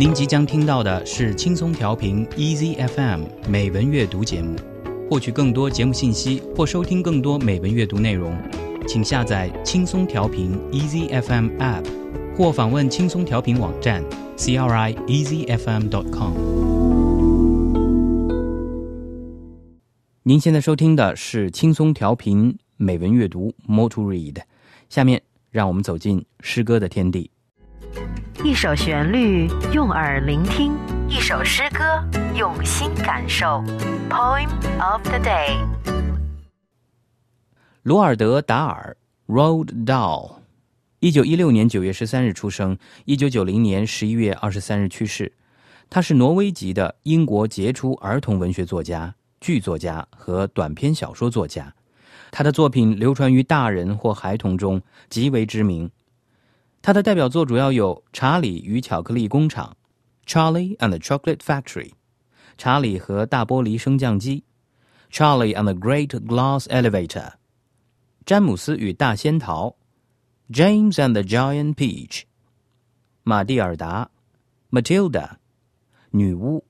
您即将听到的是轻松调频 Easy FM 美文阅读节目。获取更多节目信息或收听更多美文阅读内容，请下载轻松调频 Easy FM App，或访问轻松调频网站 crieasyfm.com。您现在收听的是轻松调频美文阅读 More to Read。下面让我们走进诗歌的天地。一首旋律，用耳聆听；一首诗歌，用心感受。Poem of the day。罗尔德·达尔 （Road Dahl），一九一六年九月十三日出生，一九九零年十一月二十三日去世。他是挪威籍的英国杰出儿童文学作家、剧作家和短篇小说作家。他的作品流传于大人或孩童中，极为知名。他的代表作主要有《查理与巧克力工厂》（Charlie and the Chocolate Factory）、《查理和大玻璃升降机》（Charlie and the Great Glass Elevator）、《詹姆斯与大仙桃》（James and the Giant Peach）、《玛蒂尔达》（Matilda）、《女巫》（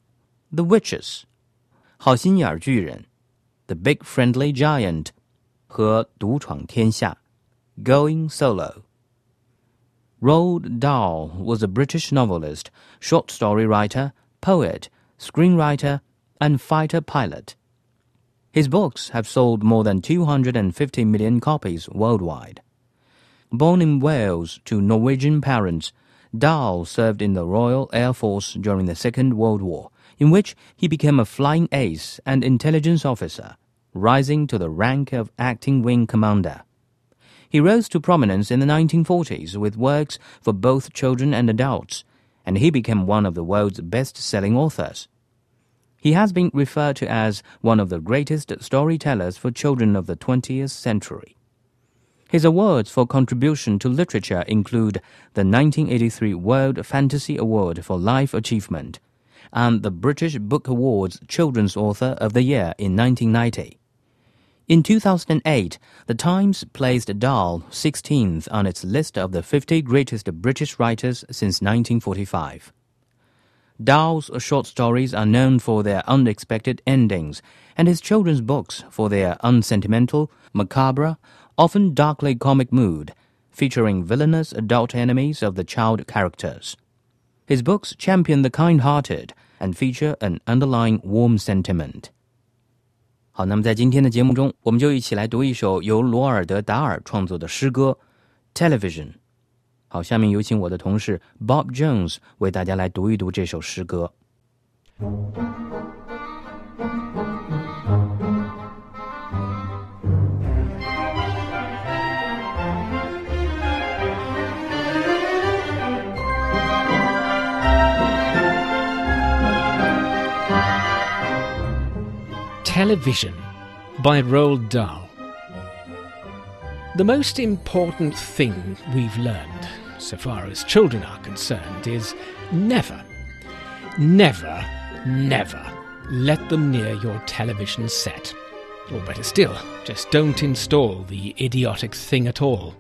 The Witches）、《好心眼巨人》（The Big Friendly Giant） 和《独闯天下》（Going Solo）。 Roald Dahl was a British novelist, short story writer, poet, screenwriter, and fighter pilot. His books have sold more than 250 million copies worldwide. Born in Wales to Norwegian parents, Dahl served in the Royal Air Force during the Second World War, in which he became a flying ace and intelligence officer, rising to the rank of acting wing commander. He rose to prominence in the 1940s with works for both children and adults, and he became one of the world's best selling authors. He has been referred to as one of the greatest storytellers for children of the 20th century. His awards for contribution to literature include the 1983 World Fantasy Award for Life Achievement and the British Book Awards Children's Author of the Year in 1990. In 2008, The Times placed Dahl 16th on its list of the 50 greatest British writers since 1945. Dahl's short stories are known for their unexpected endings, and his children's books for their unsentimental, macabre, often darkly comic mood, featuring villainous adult enemies of the child characters. His books champion the kind hearted and feature an underlying warm sentiment. 好，那么在今天的节目中，我们就一起来读一首由罗尔德·达尔创作的诗歌《Television》。好，下面有请我的同事 Bob Jones 为大家来读一读这首诗歌。Television by Roald Dahl. The most important thing we've learned, so far as children are concerned, is never, never, never let them near your television set. Or better still, just don't install the idiotic thing at all.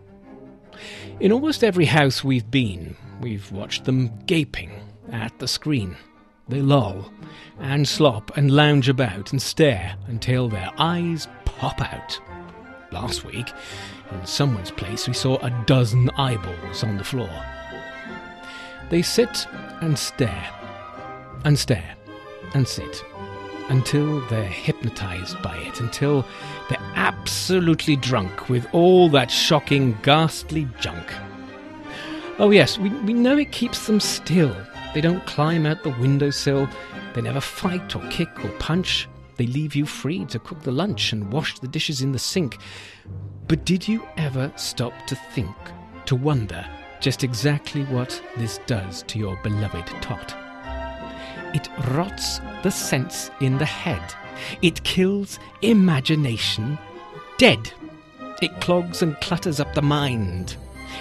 In almost every house we've been, we've watched them gaping at the screen. They loll and slop and lounge about and stare until their eyes pop out. Last week, in someone's place, we saw a dozen eyeballs on the floor. They sit and stare, and stare, and sit, until they're hypnotized by it, until they're absolutely drunk with all that shocking, ghastly junk. Oh, yes, we, we know it keeps them still they don't climb out the windowsill. They never fight or kick or punch. They leave you free to cook the lunch and wash the dishes in the sink. But did you ever stop to think, to wonder just exactly what this does to your beloved tot? It rots the sense in the head. It kills imagination dead. It clogs and clutters up the mind.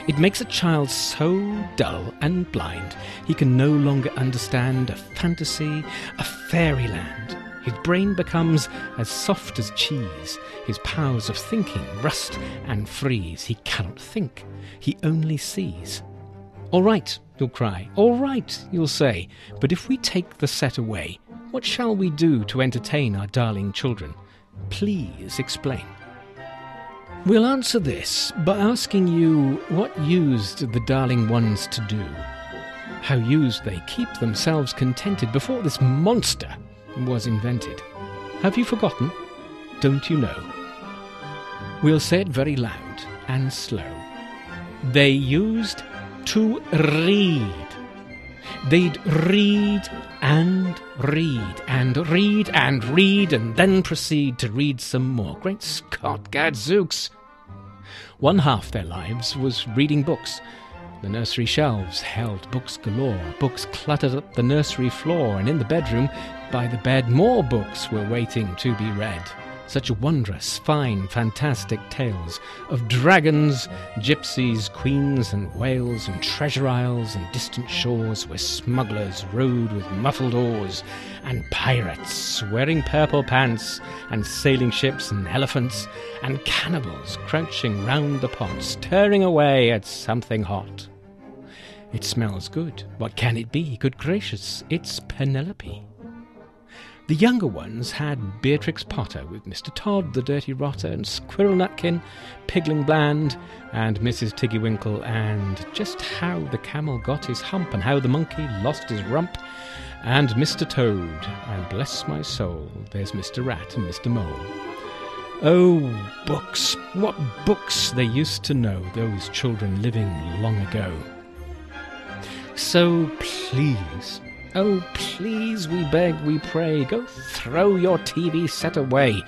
It makes a child so dull and blind he can no longer understand a fantasy, a fairyland. His brain becomes as soft as cheese. His powers of thinking rust and freeze. He cannot think, he only sees. All right, you'll cry. All right, you'll say. But if we take the set away, what shall we do to entertain our darling children? Please explain. We'll answer this by asking you what used the darling ones to do. How used they keep themselves contented before this monster was invented. Have you forgotten? Don't you know? We'll say it very loud and slow. They used to read. They'd read and read and read and read and then proceed to read some more. Great Scott, gadzooks! One half their lives was reading books. The nursery shelves held books galore, books cluttered up the nursery floor, and in the bedroom, by the bed, more books were waiting to be read such wondrous, fine, fantastic tales of dragons, gypsies, queens, and whales, and treasure isles, and distant shores where smugglers rowed with muffled oars, and pirates wearing purple pants, and sailing ships, and elephants, and cannibals crouching round the pot, stirring away at something hot. It smells good. What can it be? Good gracious, it's Penelope. The younger ones had Beatrix Potter with Mr. Todd, the Dirty Rotter, and Squirrel Nutkin, Pigling Bland, and Mrs. Tiggywinkle, and just how the camel got his hump, and how the monkey lost his rump, and Mr. Toad, and bless my soul, there's Mr. Rat and Mr. Mole. Oh, books! What books they used to know, those children living long ago. So please, Oh, please, we beg, we pray, go throw your TV set away,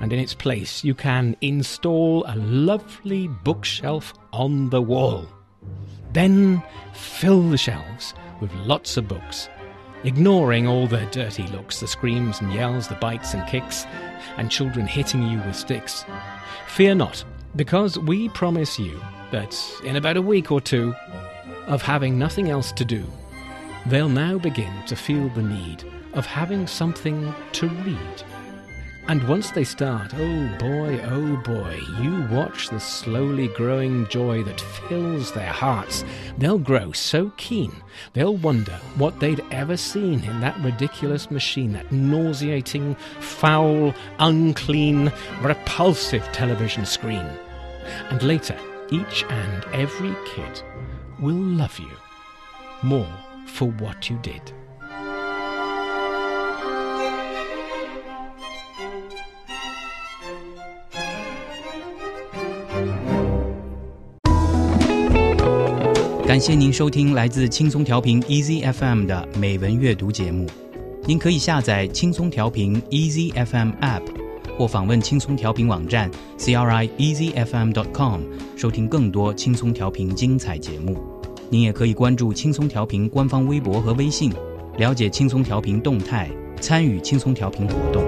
and in its place you can install a lovely bookshelf on the wall. Then fill the shelves with lots of books, ignoring all the dirty looks, the screams and yells, the bites and kicks, and children hitting you with sticks. Fear not, because we promise you that in about a week or two of having nothing else to do, they'll now begin to feel the need of having something to read. And once they start, oh boy, oh boy, you watch the slowly growing joy that fills their hearts. They'll grow so keen, they'll wonder what they'd ever seen in that ridiculous machine, that nauseating, foul, unclean, repulsive television screen. And later, each and every kid will love you more for what you did.《感谢您收听来自轻松调频 EZFM 的美文阅读节目。您可以下载轻松调频 Easy FM App，或访问轻松调频网站 c r i e a s y f m dot com，收听更多轻松调频精彩节目。您也可以关注轻松调频官方微博和微信，了解轻松调频动态，参与轻松调频活动。